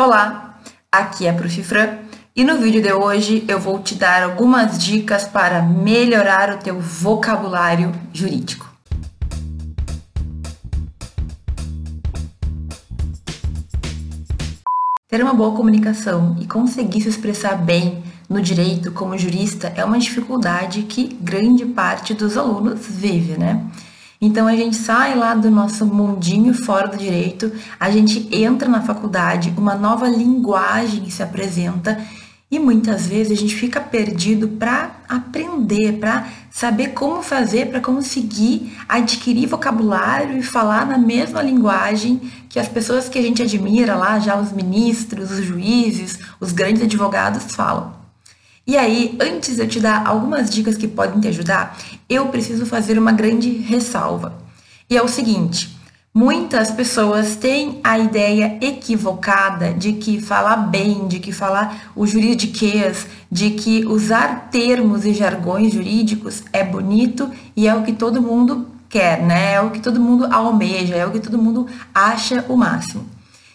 Olá, aqui é a Prof. Fran e no vídeo de hoje eu vou te dar algumas dicas para melhorar o teu vocabulário jurídico. Ter uma boa comunicação e conseguir se expressar bem no direito como jurista é uma dificuldade que grande parte dos alunos vive, né? Então a gente sai lá do nosso mundinho fora do direito, a gente entra na faculdade, uma nova linguagem se apresenta e muitas vezes a gente fica perdido para aprender, para saber como fazer, para conseguir adquirir vocabulário e falar na mesma linguagem que as pessoas que a gente admira lá, já os ministros, os juízes, os grandes advogados falam. E aí, antes de eu te dar algumas dicas que podem te ajudar, eu preciso fazer uma grande ressalva. E é o seguinte: muitas pessoas têm a ideia equivocada de que falar bem, de que falar o juridiquês, de que usar termos e jargões jurídicos é bonito e é o que todo mundo quer, né? É o que todo mundo almeja, é o que todo mundo acha o máximo.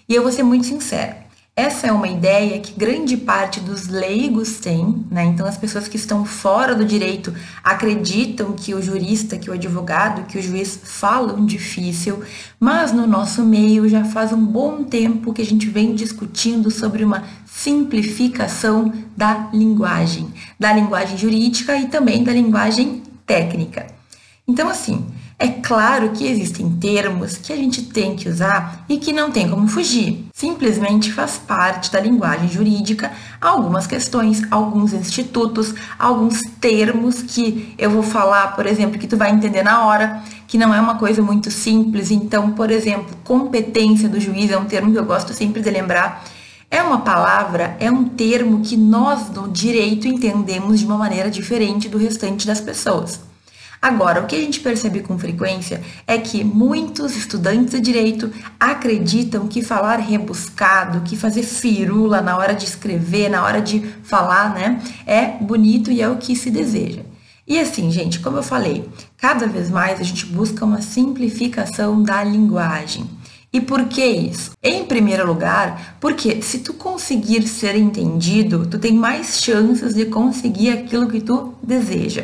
E eu vou ser muito sincera. Essa é uma ideia que grande parte dos leigos tem, né? Então as pessoas que estão fora do direito acreditam que o jurista, que o advogado, que o juiz falam difícil, mas no nosso meio já faz um bom tempo que a gente vem discutindo sobre uma simplificação da linguagem, da linguagem jurídica e também da linguagem técnica. Então assim, é claro que existem termos que a gente tem que usar e que não tem como fugir. Simplesmente faz parte da linguagem jurídica algumas questões, alguns institutos, alguns termos que eu vou falar, por exemplo, que tu vai entender na hora, que não é uma coisa muito simples. Então, por exemplo, competência do juiz é um termo que eu gosto sempre de lembrar. É uma palavra, é um termo que nós no direito entendemos de uma maneira diferente do restante das pessoas. Agora, o que a gente percebe com frequência é que muitos estudantes de direito acreditam que falar rebuscado, que fazer firula na hora de escrever, na hora de falar, né, é bonito e é o que se deseja. E assim, gente, como eu falei, cada vez mais a gente busca uma simplificação da linguagem. E por que isso? Em primeiro lugar, porque se tu conseguir ser entendido, tu tem mais chances de conseguir aquilo que tu deseja.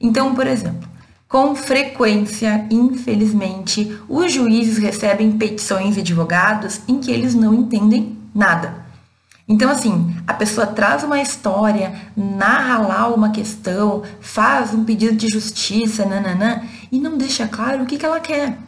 Então, por exemplo, com frequência, infelizmente, os juízes recebem petições de advogados em que eles não entendem nada. Então, assim, a pessoa traz uma história, narra lá uma questão, faz um pedido de justiça, nananã, e não deixa claro o que, que ela quer.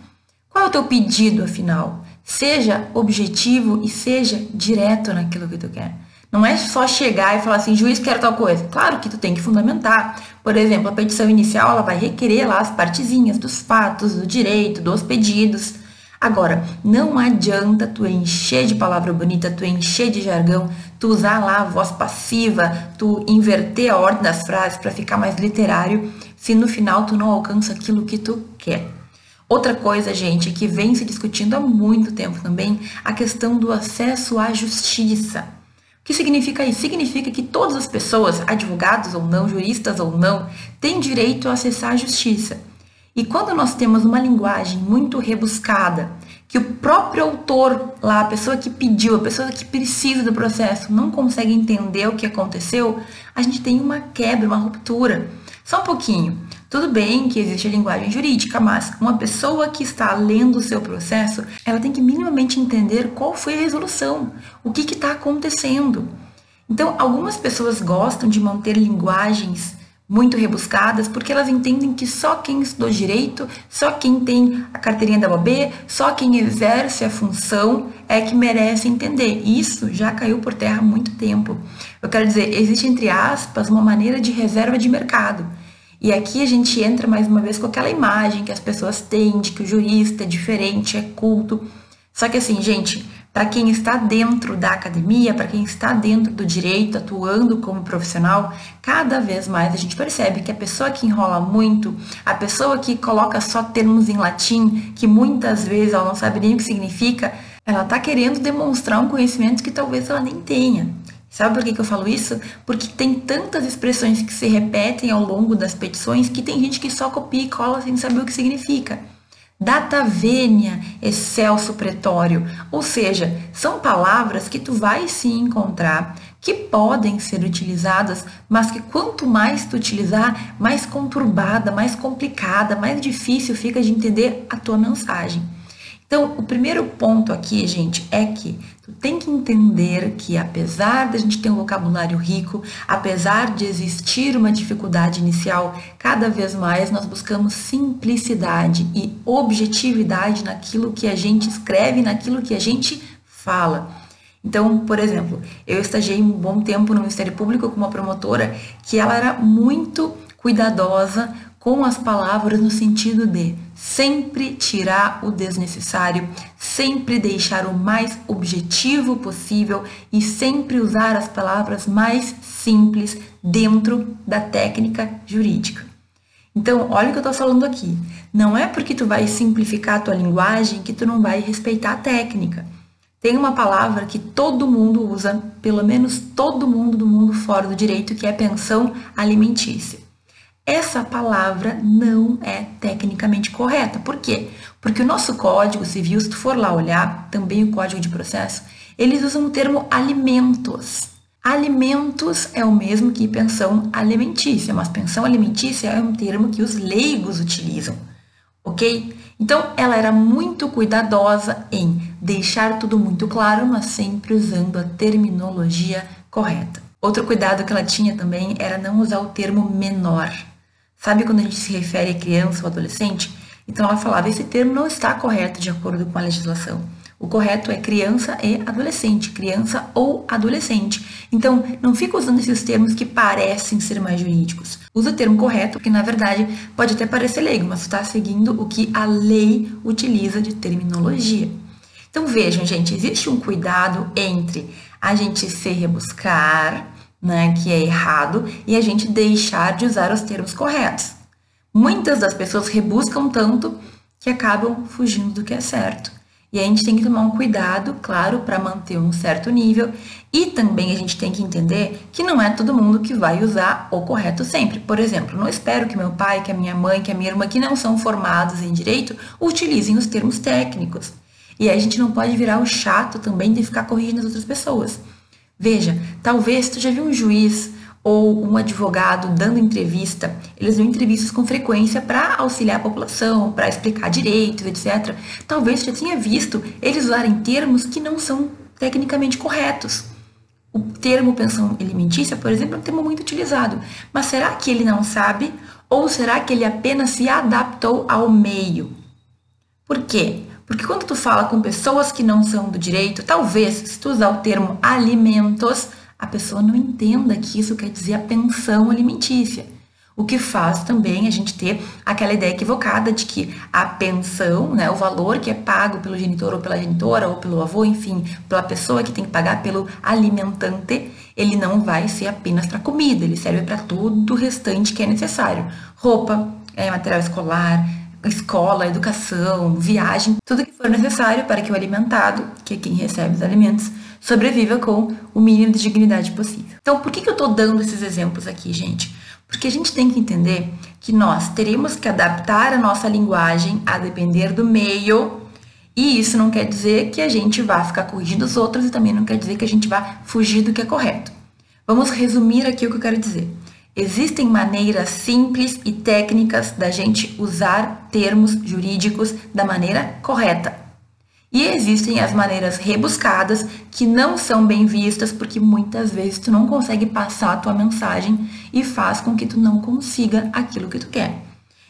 Qual é o teu pedido, afinal? Seja objetivo e seja direto naquilo que tu quer. Não é só chegar e falar assim, juiz, quero tal coisa. Claro que tu tem que fundamentar. Por exemplo, a petição inicial, ela vai requerer lá as partezinhas dos fatos, do direito, dos pedidos. Agora, não adianta tu encher de palavra bonita, tu encher de jargão, tu usar lá a voz passiva, tu inverter a ordem das frases para ficar mais literário, se no final tu não alcança aquilo que tu quer. Outra coisa, gente, que vem se discutindo há muito tempo também, a questão do acesso à justiça. O que significa isso? Significa que todas as pessoas, advogados ou não, juristas ou não, têm direito a acessar a justiça. E quando nós temos uma linguagem muito rebuscada, que o próprio autor, lá, a pessoa que pediu, a pessoa que precisa do processo, não consegue entender o que aconteceu, a gente tem uma quebra, uma ruptura. Só um pouquinho. Tudo bem que existe a linguagem jurídica, mas uma pessoa que está lendo o seu processo, ela tem que minimamente entender qual foi a resolução, o que está acontecendo. Então, algumas pessoas gostam de manter linguagens muito rebuscadas porque elas entendem que só quem estudou direito, só quem tem a carteirinha da OAB, só quem exerce a função é que merece entender. Isso já caiu por terra há muito tempo. Eu quero dizer, existe entre aspas uma maneira de reserva de mercado. E aqui a gente entra mais uma vez com aquela imagem que as pessoas têm de que o jurista é diferente, é culto. Só que assim, gente, para quem está dentro da academia, para quem está dentro do direito, atuando como profissional, cada vez mais a gente percebe que a pessoa que enrola muito, a pessoa que coloca só termos em latim, que muitas vezes ela não sabe nem o que significa, ela está querendo demonstrar um conhecimento que talvez ela nem tenha. Sabe por que, que eu falo isso? Porque tem tantas expressões que se repetem ao longo das petições que tem gente que só copia e cola sem saber o que significa. data vênia, excelso pretório, ou seja, são palavras que tu vai se encontrar que podem ser utilizadas, mas que quanto mais tu utilizar, mais conturbada, mais complicada, mais difícil fica de entender a tua mensagem. Então, o primeiro ponto aqui, gente, é que tu tem que entender que apesar de a gente ter um vocabulário rico, apesar de existir uma dificuldade inicial, cada vez mais nós buscamos simplicidade e objetividade naquilo que a gente escreve, naquilo que a gente fala. Então, por exemplo, eu estagiei um bom tempo no Ministério Público com uma promotora que ela era muito cuidadosa com as palavras no sentido de sempre tirar o desnecessário, sempre deixar o mais objetivo possível e sempre usar as palavras mais simples dentro da técnica jurídica. Então, olha o que eu estou falando aqui. Não é porque tu vai simplificar a tua linguagem que tu não vai respeitar a técnica. Tem uma palavra que todo mundo usa, pelo menos todo mundo do mundo fora do direito, que é pensão alimentícia. Essa palavra não é tecnicamente correta. Por quê? Porque o nosso Código Civil, se tu for lá olhar, também o Código de Processo, eles usam o termo alimentos. Alimentos é o mesmo que pensão alimentícia, mas pensão alimentícia é um termo que os leigos utilizam, ok? Então, ela era muito cuidadosa em deixar tudo muito claro, mas sempre usando a terminologia correta. Outro cuidado que ela tinha também era não usar o termo menor. Sabe quando a gente se refere a criança ou adolescente? Então ela falava: esse termo não está correto de acordo com a legislação. O correto é criança e adolescente, criança ou adolescente. Então, não fica usando esses termos que parecem ser mais jurídicos. Usa o termo correto, que na verdade pode até parecer leigo, mas está seguindo o que a lei utiliza de terminologia. Então vejam, gente, existe um cuidado entre a gente se rebuscar, né, que é errado, e a gente deixar de usar os termos corretos. Muitas das pessoas rebuscam tanto que acabam fugindo do que é certo. E a gente tem que tomar um cuidado, claro, para manter um certo nível. E também a gente tem que entender que não é todo mundo que vai usar o correto sempre. Por exemplo, não espero que meu pai, que a minha mãe, que a minha irmã, que não são formados em direito, utilizem os termos técnicos. E a gente não pode virar o chato também de ficar corrigindo as outras pessoas. Veja, talvez tu já viu um juiz ou um advogado dando entrevista, eles dão entrevistas com frequência para auxiliar a população, para explicar direitos, etc. Talvez já tenha visto eles usarem termos que não são tecnicamente corretos. O termo pensão alimentícia, por exemplo, é um termo muito utilizado. Mas será que ele não sabe? Ou será que ele apenas se adaptou ao meio? Por quê? Porque quando tu fala com pessoas que não são do direito, talvez, se tu usar o termo alimentos, a pessoa não entenda que isso quer dizer a pensão alimentícia. O que faz também a gente ter aquela ideia equivocada de que a pensão, né, o valor que é pago pelo genitor ou pela genitora ou pelo avô, enfim, pela pessoa que tem que pagar pelo alimentante, ele não vai ser apenas para comida, ele serve para todo o restante que é necessário. Roupa, é, material escolar, escola, educação, viagem, tudo que for necessário para que o alimentado, que é quem recebe os alimentos, sobreviva com o mínimo de dignidade possível. Então, por que, eu estou dando esses exemplos aqui, gente? Porque a gente tem que entender que nós teremos que adaptar a nossa linguagem a depender do meio, e isso não quer dizer que a gente vá ficar corrigindo os outros e também não quer dizer que a gente vá fugir do que é correto. Vamos resumir aqui o que eu quero dizer. Existem maneiras simples e técnicas da gente usar termos jurídicos da maneira correta. E existem as maneiras rebuscadas que não são bem vistas porque muitas vezes tu não consegue passar a tua mensagem e faz com que tu não consiga aquilo que tu quer.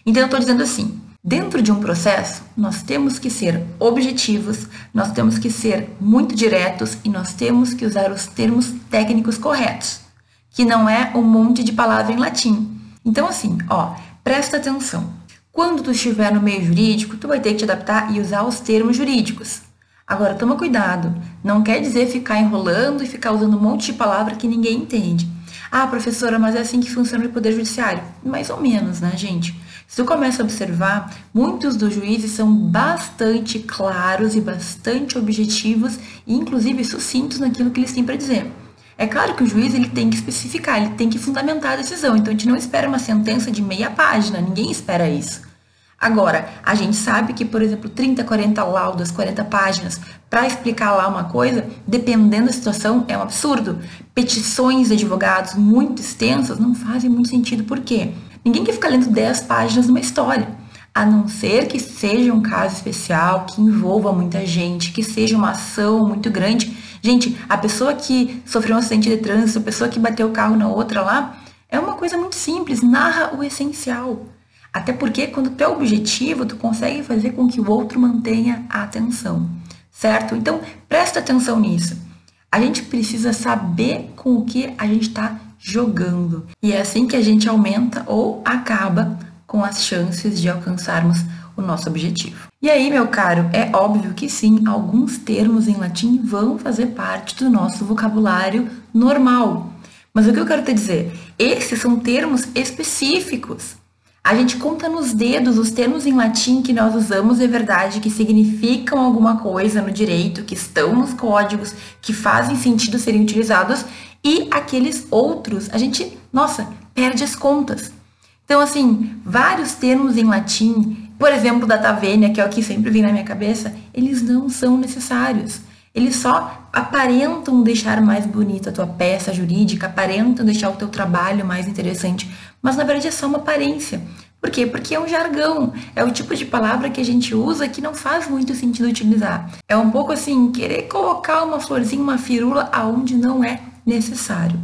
Então eu estou dizendo assim, dentro de um processo, nós temos que ser objetivos, nós temos que ser muito diretos e nós temos que usar os termos técnicos corretos que não é um monte de palavra em latim. Então, assim, ó, presta atenção. Quando tu estiver no meio jurídico, tu vai ter que te adaptar e usar os termos jurídicos. Agora, toma cuidado. Não quer dizer ficar enrolando e ficar usando um monte de palavra que ninguém entende. Ah, professora, mas é assim que funciona o Poder Judiciário. Mais ou menos, né, gente? Se tu começa a observar, muitos dos juízes são bastante claros e bastante objetivos e, inclusive, sucintos naquilo que eles têm para dizer. É claro que o juiz ele tem que especificar, ele tem que fundamentar a decisão. Então a gente não espera uma sentença de meia página, ninguém espera isso. Agora, a gente sabe que, por exemplo, 30, 40 laudas, 40 páginas para explicar lá uma coisa, dependendo da situação, é um absurdo. Petições de advogados muito extensas não fazem muito sentido. Por quê? Ninguém quer ficar lendo 10 páginas de uma história. A não ser que seja um caso especial, que envolva muita gente, que seja uma ação muito grande. Gente, a pessoa que sofreu um acidente de trânsito, a pessoa que bateu o carro na outra lá, é uma coisa muito simples, narra o essencial. Até porque quando tu é objetivo, tu consegue fazer com que o outro mantenha a atenção, certo? Então, presta atenção nisso. A gente precisa saber com o que a gente está jogando. E é assim que a gente aumenta ou acaba com as chances de alcançarmos o nosso objetivo. E aí, meu caro, é óbvio que sim, alguns termos em latim vão fazer parte do nosso vocabulário normal. Mas o que eu quero te dizer? Esses são termos específicos. A gente conta nos dedos os termos em latim que nós usamos, é verdade, que significam alguma coisa no direito, que estão nos códigos, que fazem sentido serem utilizados, e aqueles outros, a gente, nossa, perde as contas. Então, assim, vários termos em latim, por exemplo, da tavênia, que é o que sempre vem na minha cabeça, eles não são necessários. Eles só aparentam deixar mais bonita a tua peça jurídica, aparentam deixar o teu trabalho mais interessante, mas na verdade é só uma aparência. Por quê? Porque é um jargão, é o tipo de palavra que a gente usa que não faz muito sentido utilizar. É um pouco assim, querer colocar uma florzinha, uma firula aonde não é necessário.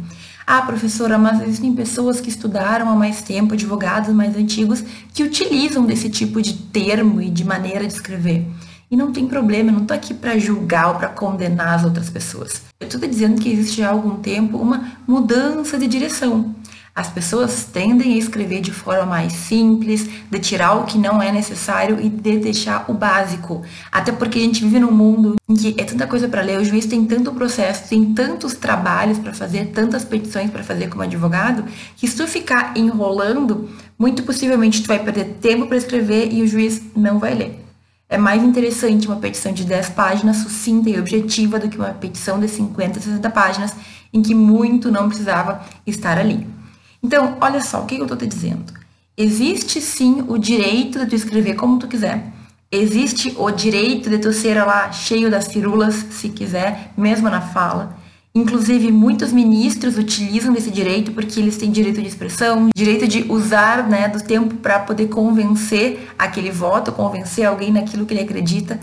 Ah, professora, mas existem pessoas que estudaram há mais tempo, advogados mais antigos, que utilizam desse tipo de termo e de maneira de escrever. E não tem problema, eu não estou aqui para julgar ou para condenar as outras pessoas. Eu estou dizendo que existe há algum tempo uma mudança de direção. As pessoas tendem a escrever de forma mais simples, de tirar o que não é necessário e de deixar o básico. Até porque a gente vive num mundo em que é tanta coisa para ler, o juiz tem tanto processo, tem tantos trabalhos para fazer, tantas petições para fazer como advogado, que se tu ficar enrolando, muito possivelmente tu vai perder tempo para escrever e o juiz não vai ler. É mais interessante uma petição de 10 páginas sucinta e objetiva do que uma petição de 50, 60 páginas em que muito não precisava estar ali. Então, olha só, o que eu estou te dizendo? Existe sim o direito de tu escrever como tu quiser. Existe o direito de tu ser lá cheio das firulas, se quiser, mesmo na fala. Inclusive, muitos ministros utilizam desse direito porque eles têm direito de expressão, direito de usar né, do tempo para poder convencer aquele voto, convencer alguém naquilo que ele acredita.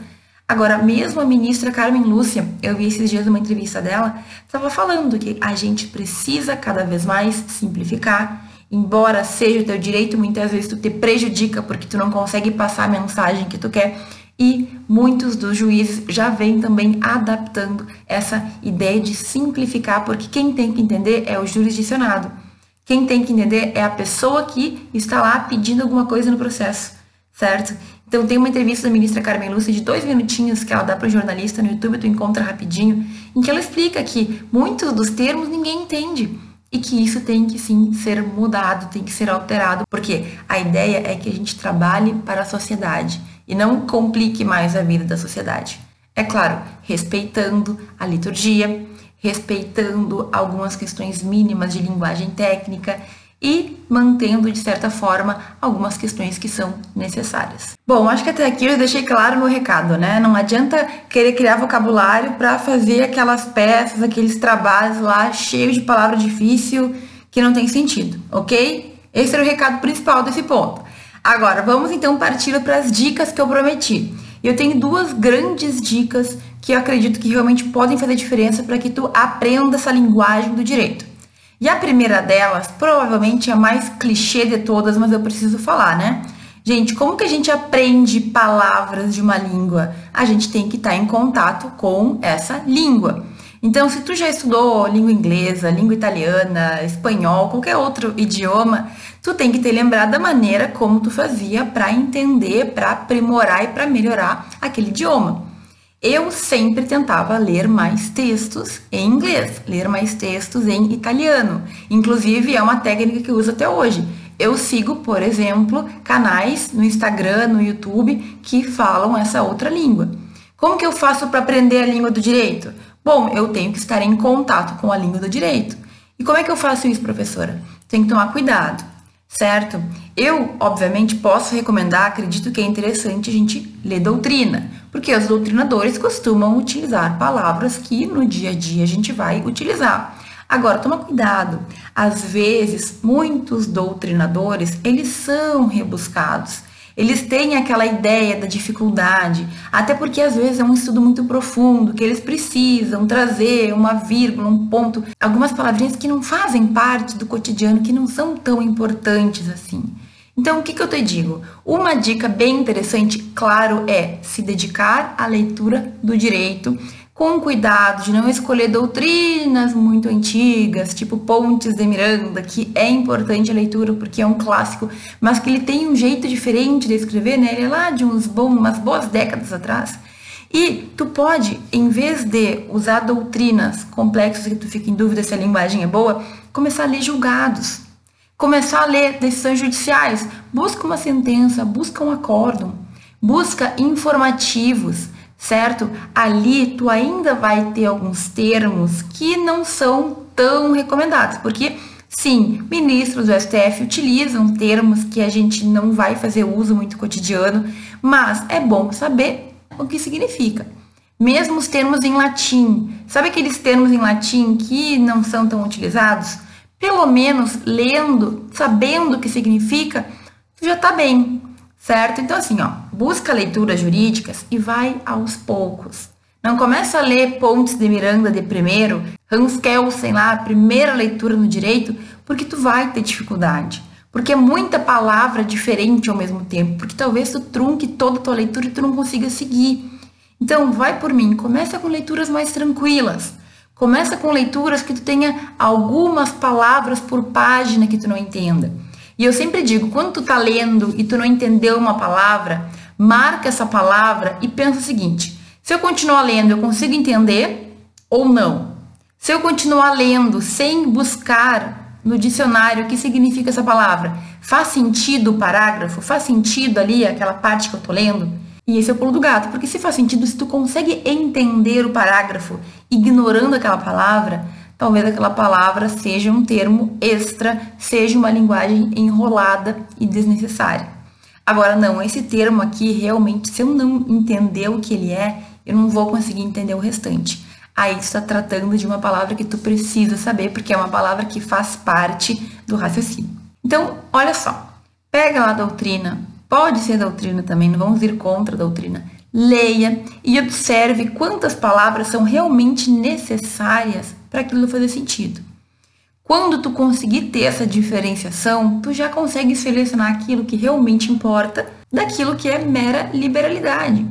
Agora, mesmo a ministra Carmen Lúcia, eu vi esses dias uma entrevista dela, estava falando que a gente precisa cada vez mais simplificar, embora seja o teu direito, muitas vezes tu te prejudica porque tu não consegue passar a mensagem que tu quer e muitos dos juízes já vêm também adaptando essa ideia de simplificar, porque quem tem que entender é o jurisdicionado. Quem tem que entender é a pessoa que está lá pedindo alguma coisa no processo, certo? Então tem uma entrevista da ministra Carmen Lúcia de dois minutinhos que ela dá para o jornalista no YouTube, tu encontra rapidinho, em que ela explica que muitos dos termos ninguém entende e que isso tem que sim ser mudado, tem que ser alterado, porque a ideia é que a gente trabalhe para a sociedade e não complique mais a vida da sociedade. É claro, respeitando a liturgia, respeitando algumas questões mínimas de linguagem técnica e mantendo, de certa forma, algumas questões que são necessárias. Bom, acho que até aqui eu deixei claro no recado, né? Não adianta querer criar vocabulário para fazer aquelas peças, aqueles trabalhos lá cheios de palavra difícil que não tem sentido, ok? Esse era o recado principal desse ponto. Agora, vamos então partir para as dicas que eu prometi. Eu tenho duas grandes dicas que eu acredito que realmente podem fazer diferença para que tu aprenda essa linguagem do direito. E a primeira delas, provavelmente é a mais clichê de todas, mas eu preciso falar, né? Gente, como que a gente aprende palavras de uma língua? A gente tem que estar em contato com essa língua. Então, se tu já estudou língua inglesa, língua italiana, espanhol, qualquer outro idioma, tu tem que ter lembrado da maneira como tu fazia para entender, para aprimorar e para melhorar aquele idioma. Eu sempre tentava ler mais textos em inglês, ler mais textos em italiano. Inclusive, é uma técnica que eu uso até hoje. Eu sigo, por exemplo, canais no Instagram, no YouTube que falam essa outra língua. Como que eu faço para aprender a língua do direito? Bom, eu tenho que estar em contato com a língua do direito. E como é que eu faço isso, professora? Tem que tomar cuidado. Certo? Eu, obviamente, posso recomendar, acredito que é interessante a gente ler doutrina, porque os doutrinadores costumam utilizar palavras que no dia a dia a gente vai utilizar. Agora, toma cuidado. Às vezes, muitos doutrinadores, eles são rebuscados. Eles têm aquela ideia da dificuldade, até porque às vezes é um estudo muito profundo, que eles precisam trazer uma vírgula, um ponto, algumas palavrinhas que não fazem parte do cotidiano, que não são tão importantes assim. Então, o que, que eu te digo? Uma dica bem interessante, claro, é se dedicar à leitura do direito com cuidado de não escolher doutrinas muito antigas, tipo Pontes de Miranda, que é importante a leitura porque é um clássico, mas que ele tem um jeito diferente de escrever, né? Ele é lá de uns bons, umas boas décadas atrás. E tu pode, em vez de usar doutrinas complexas que tu fica em dúvida se a linguagem é boa, começar a ler julgados. Começar a ler decisões judiciais. Busca uma sentença, busca um acórdão, busca informativos certo? Ali tu ainda vai ter alguns termos que não são tão recomendados, porque sim, ministros do STF utilizam termos que a gente não vai fazer uso muito cotidiano, mas é bom saber o que significa. Mesmo os termos em latim, sabe aqueles termos em latim que não são tão utilizados? Pelo menos lendo, sabendo o que significa, já está bem, certo? Então, assim, ó, busca leituras jurídicas e vai aos poucos. Não começa a ler Pontes de Miranda de primeiro, Hans Kelsen lá, a primeira leitura no direito, porque tu vai ter dificuldade. Porque é muita palavra diferente ao mesmo tempo, porque talvez tu trunque toda a tua leitura e tu não consiga seguir. Então, vai por mim, começa com leituras mais tranquilas. Começa com leituras que tu tenha algumas palavras por página que tu não entenda. E eu sempre digo, quando tu tá lendo e tu não entendeu uma palavra, marca essa palavra e pensa o seguinte: se eu continuar lendo, eu consigo entender ou não? Se eu continuar lendo sem buscar no dicionário o que significa essa palavra, faz sentido o parágrafo? Faz sentido ali aquela parte que eu tô lendo? E esse é o pulo do gato, porque se faz sentido, se tu consegue entender o parágrafo ignorando aquela palavra, talvez aquela palavra seja um termo extra, seja uma linguagem enrolada e desnecessária. Agora, não, esse termo aqui, realmente, se eu não entender o que ele é, eu não vou conseguir entender o restante. Aí está tratando de uma palavra que tu precisa saber, porque é uma palavra que faz parte do raciocínio. Então, olha só, pega lá a doutrina, pode ser doutrina também, não vamos ir contra a doutrina. Leia e observe quantas palavras são realmente necessárias para aquilo fazer sentido. Quando tu conseguir ter essa diferenciação, tu já consegue selecionar aquilo que realmente importa daquilo que é mera liberalidade.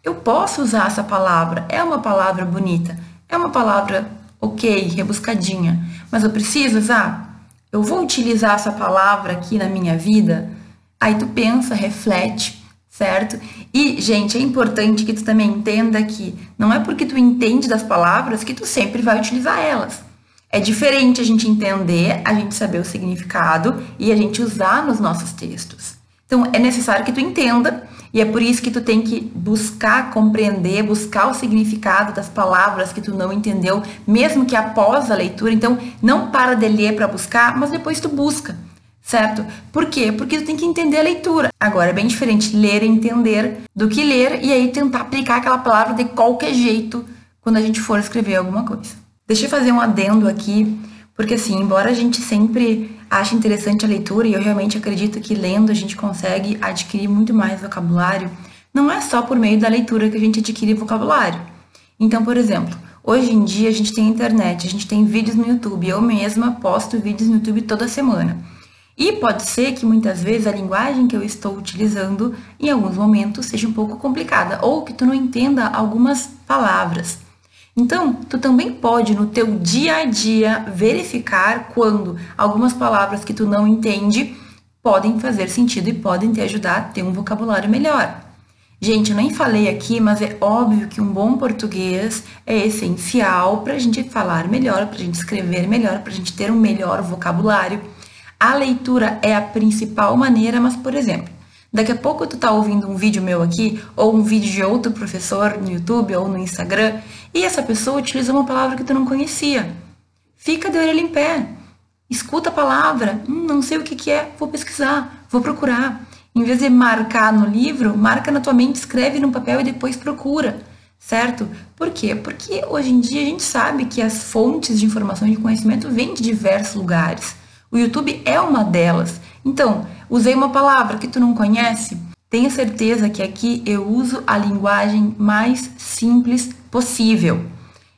Eu posso usar essa palavra, é uma palavra bonita, é uma palavra ok, rebuscadinha, mas eu preciso usar? Eu vou utilizar essa palavra aqui na minha vida? Aí tu pensa, reflete, certo? E, gente, é importante que tu também entenda que não é porque tu entende das palavras que tu sempre vai utilizar elas. É diferente a gente entender, a gente saber o significado e a gente usar nos nossos textos. Então, é necessário que tu entenda e é por isso que tu tem que buscar compreender, buscar o significado das palavras que tu não entendeu, mesmo que após a leitura. Então, não para de ler para buscar, mas depois tu busca certo? Por quê? Porque tu tem que entender a leitura. Agora é bem diferente ler e entender do que ler e aí tentar aplicar aquela palavra de qualquer jeito quando a gente for escrever alguma coisa. Deixa eu fazer um adendo aqui, porque assim, embora a gente sempre ache interessante a leitura e eu realmente acredito que lendo a gente consegue adquirir muito mais vocabulário, não é só por meio da leitura que a gente adquire vocabulário. Então, por exemplo, hoje em dia a gente tem internet, a gente tem vídeos no YouTube, eu mesma posto vídeos no YouTube toda semana. E pode ser que muitas vezes a linguagem que eu estou utilizando em alguns momentos seja um pouco complicada ou que tu não entenda algumas palavras. Então, tu também pode no teu dia a dia verificar quando algumas palavras que tu não entende podem fazer sentido e podem te ajudar a ter um vocabulário melhor. Gente, eu nem falei aqui, mas é óbvio que um bom português é essencial para a gente falar melhor, para a gente escrever melhor, para a gente ter um melhor vocabulário. A leitura é a principal maneira, mas, por exemplo, daqui a pouco tu tá ouvindo um vídeo meu aqui, ou um vídeo de outro professor no YouTube ou no Instagram, e essa pessoa utiliza uma palavra que tu não conhecia. Fica de orelha em pé. escuta a palavra, hum, não sei o que, que é, vou pesquisar, vou procurar. Em vez de marcar no livro, marca na tua mente, escreve no papel e depois procura, certo? Por quê? Porque hoje em dia a gente sabe que as fontes de informação e de conhecimento vêm de diversos lugares. O YouTube é uma delas. Então, usei uma palavra que tu não conhece, tenha certeza que aqui eu uso a linguagem mais simples possível.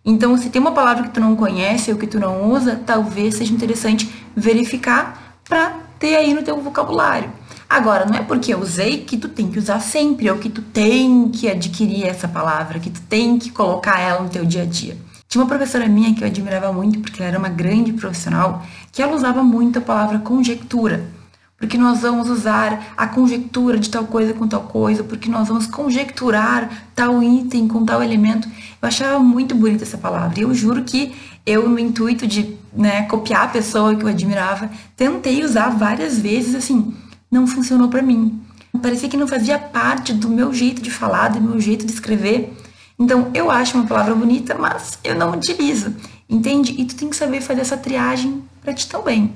Então, se tem uma palavra que tu não conhece ou que tu não usa, talvez seja interessante verificar para ter aí no teu vocabulário. Agora, não é porque eu usei que tu tem que usar sempre, ou que tu tem que adquirir essa palavra, que tu tem que colocar ela no teu dia a dia. Tinha uma professora minha que eu admirava muito, porque ela era uma grande profissional, que ela usava muito a palavra conjectura porque nós vamos usar a conjectura de tal coisa com tal coisa, porque nós vamos conjecturar tal item com tal elemento. Eu achava muito bonita essa palavra. E eu juro que eu, no intuito de né, copiar a pessoa que eu admirava, tentei usar várias vezes, assim, não funcionou para mim. Parecia que não fazia parte do meu jeito de falar, do meu jeito de escrever. Então, eu acho uma palavra bonita, mas eu não utilizo, entende? E tu tem que saber fazer essa triagem para ti também.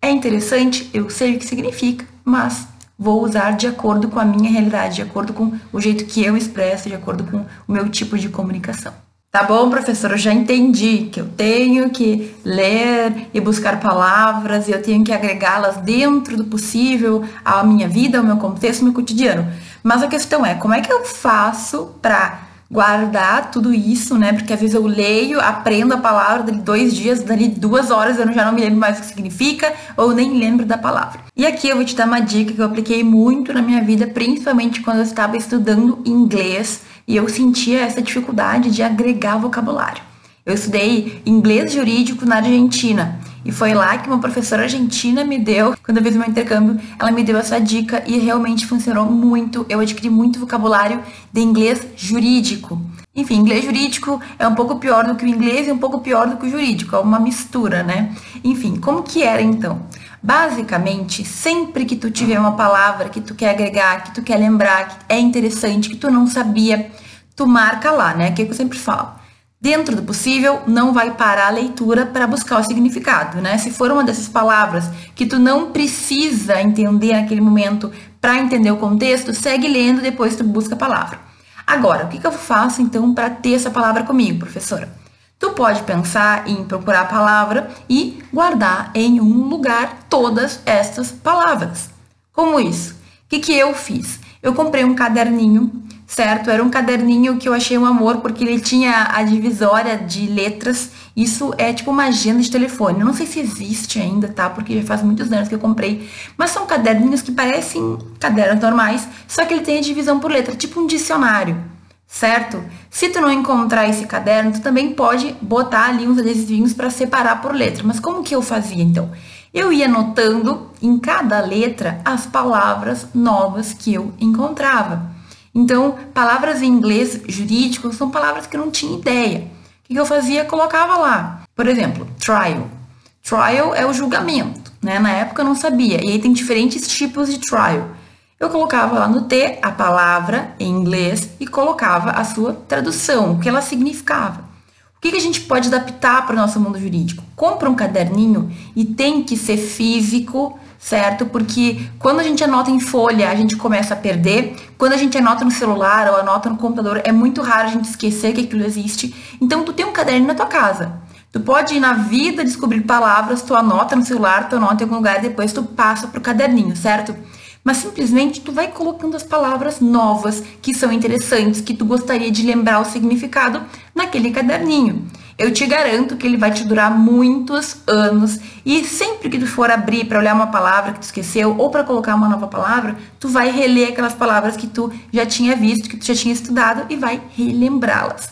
É interessante, eu sei o que significa, mas vou usar de acordo com a minha realidade, de acordo com o jeito que eu expresso, de acordo com o meu tipo de comunicação. Tá bom, professor, eu já entendi que eu tenho que ler e buscar palavras e eu tenho que agregá-las dentro do possível à minha vida, ao meu contexto, ao meu cotidiano. Mas a questão é, como é que eu faço para guardar tudo isso, né? Porque às vezes eu leio, aprendo a palavra, dali dois dias, dali duas horas eu já não me lembro mais o que significa, ou nem lembro da palavra. E aqui eu vou te dar uma dica que eu apliquei muito na minha vida, principalmente quando eu estava estudando inglês e eu sentia essa dificuldade de agregar vocabulário. Eu estudei inglês jurídico na Argentina e foi lá que uma professora argentina me deu, quando eu fiz meu intercâmbio, ela me deu essa dica e realmente funcionou muito. Eu adquiri muito vocabulário de inglês jurídico. Enfim, inglês jurídico é um pouco pior do que o inglês e um pouco pior do que o jurídico, é uma mistura, né? Enfim, como que era então? Basicamente, sempre que tu tiver uma palavra que tu quer agregar, que tu quer lembrar, que é interessante, que tu não sabia, tu marca lá, né? Que é o que eu sempre falo. Dentro do possível, não vai parar a leitura para buscar o significado, né? Se for uma dessas palavras que tu não precisa entender naquele momento para entender o contexto, segue lendo, depois tu busca a palavra. Agora, o que, que eu faço então para ter essa palavra comigo, professora? Tu pode pensar em procurar a palavra e guardar em um lugar todas estas palavras. Como isso? O que, que eu fiz? Eu comprei um caderninho certo? Era um caderninho que eu achei um amor, porque ele tinha a divisória de letras. Isso é tipo uma agenda de telefone. Eu não sei se existe ainda, tá? Porque já faz muitos anos que eu comprei. Mas são caderninhos que parecem cadernos normais, só que ele tem a divisão por letra, tipo um dicionário, certo? Se tu não encontrar esse caderno, tu também pode botar ali uns adesivinhos para separar por letra. Mas como que eu fazia então? Eu ia anotando em cada letra as palavras novas que eu encontrava. Então, palavras em inglês jurídico são palavras que eu não tinha ideia. O que eu fazia? Colocava lá. Por exemplo, trial. Trial é o julgamento, né? Na época eu não sabia. E aí tem diferentes tipos de trial. Eu colocava lá no T a palavra em inglês e colocava a sua tradução, o que ela significava. O que, que a gente pode adaptar para o nosso mundo jurídico? Compra um caderninho e tem que ser físico, certo? Porque quando a gente anota em folha, a gente começa a perder. Quando a gente anota no celular ou anota no computador, é muito raro a gente esquecer que aquilo existe. Então, tu tem um caderno na tua casa. Tu pode ir na vida descobrir palavras, tu anota no celular, tu anota em algum lugar, depois tu passa pro caderninho, certo? Mas simplesmente tu vai colocando as palavras novas que são interessantes, que tu gostaria de lembrar o significado naquele caderninho. Eu te garanto que ele vai te durar muitos anos e sempre que tu for abrir para olhar uma palavra que tu esqueceu ou para colocar uma nova palavra, tu vai reler aquelas palavras que tu já tinha visto, que tu já tinha estudado e vai relembrá-las.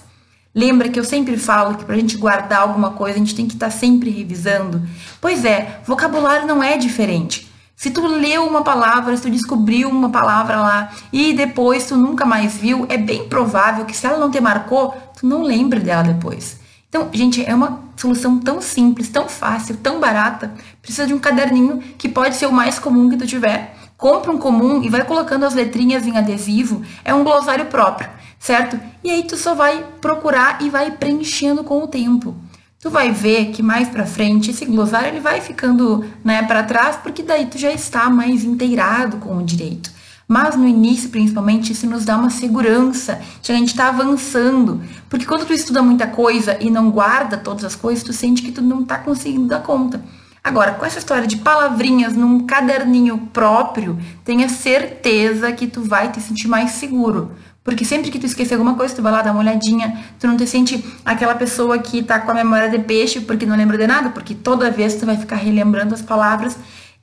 Lembra que eu sempre falo que para a gente guardar alguma coisa, a gente tem que estar tá sempre revisando? Pois é, vocabulário não é diferente. Se tu leu uma palavra, se tu descobriu uma palavra lá e depois tu nunca mais viu, é bem provável que se ela não te marcou, tu não lembre dela depois. Então, gente, é uma solução tão simples, tão fácil, tão barata. Precisa de um caderninho que pode ser o mais comum que tu tiver. Compra um comum e vai colocando as letrinhas em adesivo. É um glossário próprio, certo? E aí tu só vai procurar e vai preenchendo com o tempo. tu vai ver que mais para frente esse glossário ele vai ficando, né, para trás, porque daí tu já está mais inteirado com o direito. Mas no início, principalmente, isso nos dá uma segurança de a gente está avançando. Porque quando tu estuda muita coisa e não guarda todas as coisas, tu sente que tu não está conseguindo dar conta. Agora, com essa história de palavrinhas num caderninho próprio, tenha certeza que tu vai te sentir mais seguro. Porque sempre que tu esquecer alguma coisa, tu vai lá dar uma olhadinha, tu não te sente aquela pessoa que tá com a memória de peixe porque não lembra de nada, porque toda vez tu vai ficar relembrando as palavras.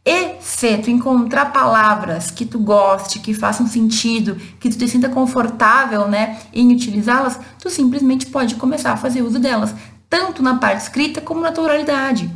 E se tu encontrar palavras que tu goste, que façam sentido, que tu te sinta confortável, né, em utilizá-las, tu simplesmente pode começar a fazer uso delas, tanto na parte escrita como na tua oralidade.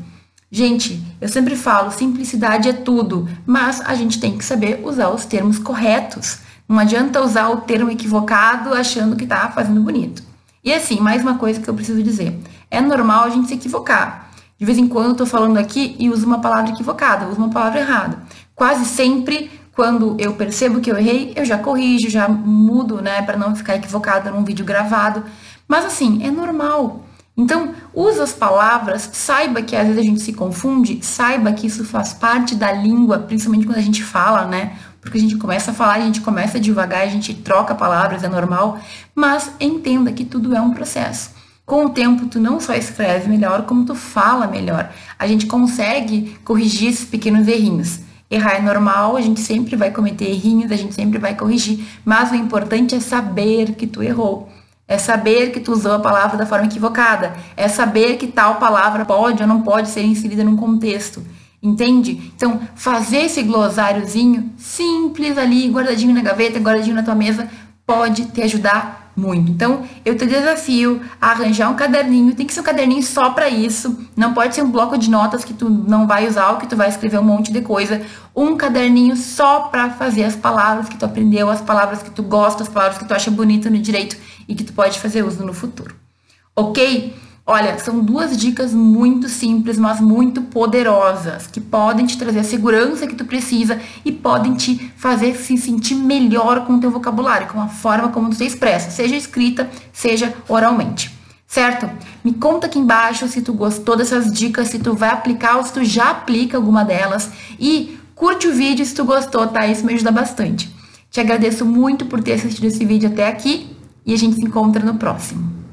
Gente, eu sempre falo, simplicidade é tudo, mas a gente tem que saber usar os termos corretos. Não adianta usar o termo equivocado achando que tá fazendo bonito. E assim, mais uma coisa que eu preciso dizer. É normal a gente se equivocar. De vez em quando eu tô falando aqui e uso uma palavra equivocada, uso uma palavra errada. Quase sempre, quando eu percebo que eu errei, eu já corrijo, já mudo, né, para não ficar equivocada num vídeo gravado. Mas assim, é normal. Então, usa as palavras, saiba que às vezes a gente se confunde, saiba que isso faz parte da língua, principalmente quando a gente fala, né? Porque a gente começa a falar, a gente começa devagar, a gente troca palavras, é normal, mas entenda que tudo é um processo. Com o tempo, tu não só escreve melhor, como tu fala melhor. A gente consegue corrigir esses pequenos errinhos. Errar é normal, a gente sempre vai cometer errinhos, a gente sempre vai corrigir, mas o importante é saber que tu errou. É saber que tu usou a palavra da forma equivocada. É saber que tal palavra pode ou não pode ser inserida num contexto. Entende? Então, fazer esse glossáriozinho simples ali, guardadinho na gaveta, guardadinho na tua mesa, pode te ajudar muito. Então, eu te desafio a arranjar um caderninho, tem que ser um caderninho só para isso, não pode ser um bloco de notas que tu não vai usar ou que tu vai escrever um monte de coisa, um caderninho só para fazer as palavras que tu aprendeu, as palavras que tu gosta, as palavras que tu acha bonita no direito e que tu pode fazer uso no futuro. OK? Olha, são duas dicas muito simples, mas muito poderosas, que podem te trazer a segurança que tu precisa e podem te fazer se sentir melhor com o teu vocabulário, com a forma como tu se expressa, seja escrita, seja oralmente. Certo? Me conta aqui embaixo se tu gostou dessas dicas, se tu vai aplicar ou se tu já aplica alguma delas e curte o vídeo se tu gostou, tá? Isso me ajuda bastante. Te agradeço muito por ter assistido esse vídeo até aqui e a gente se encontra no próximo.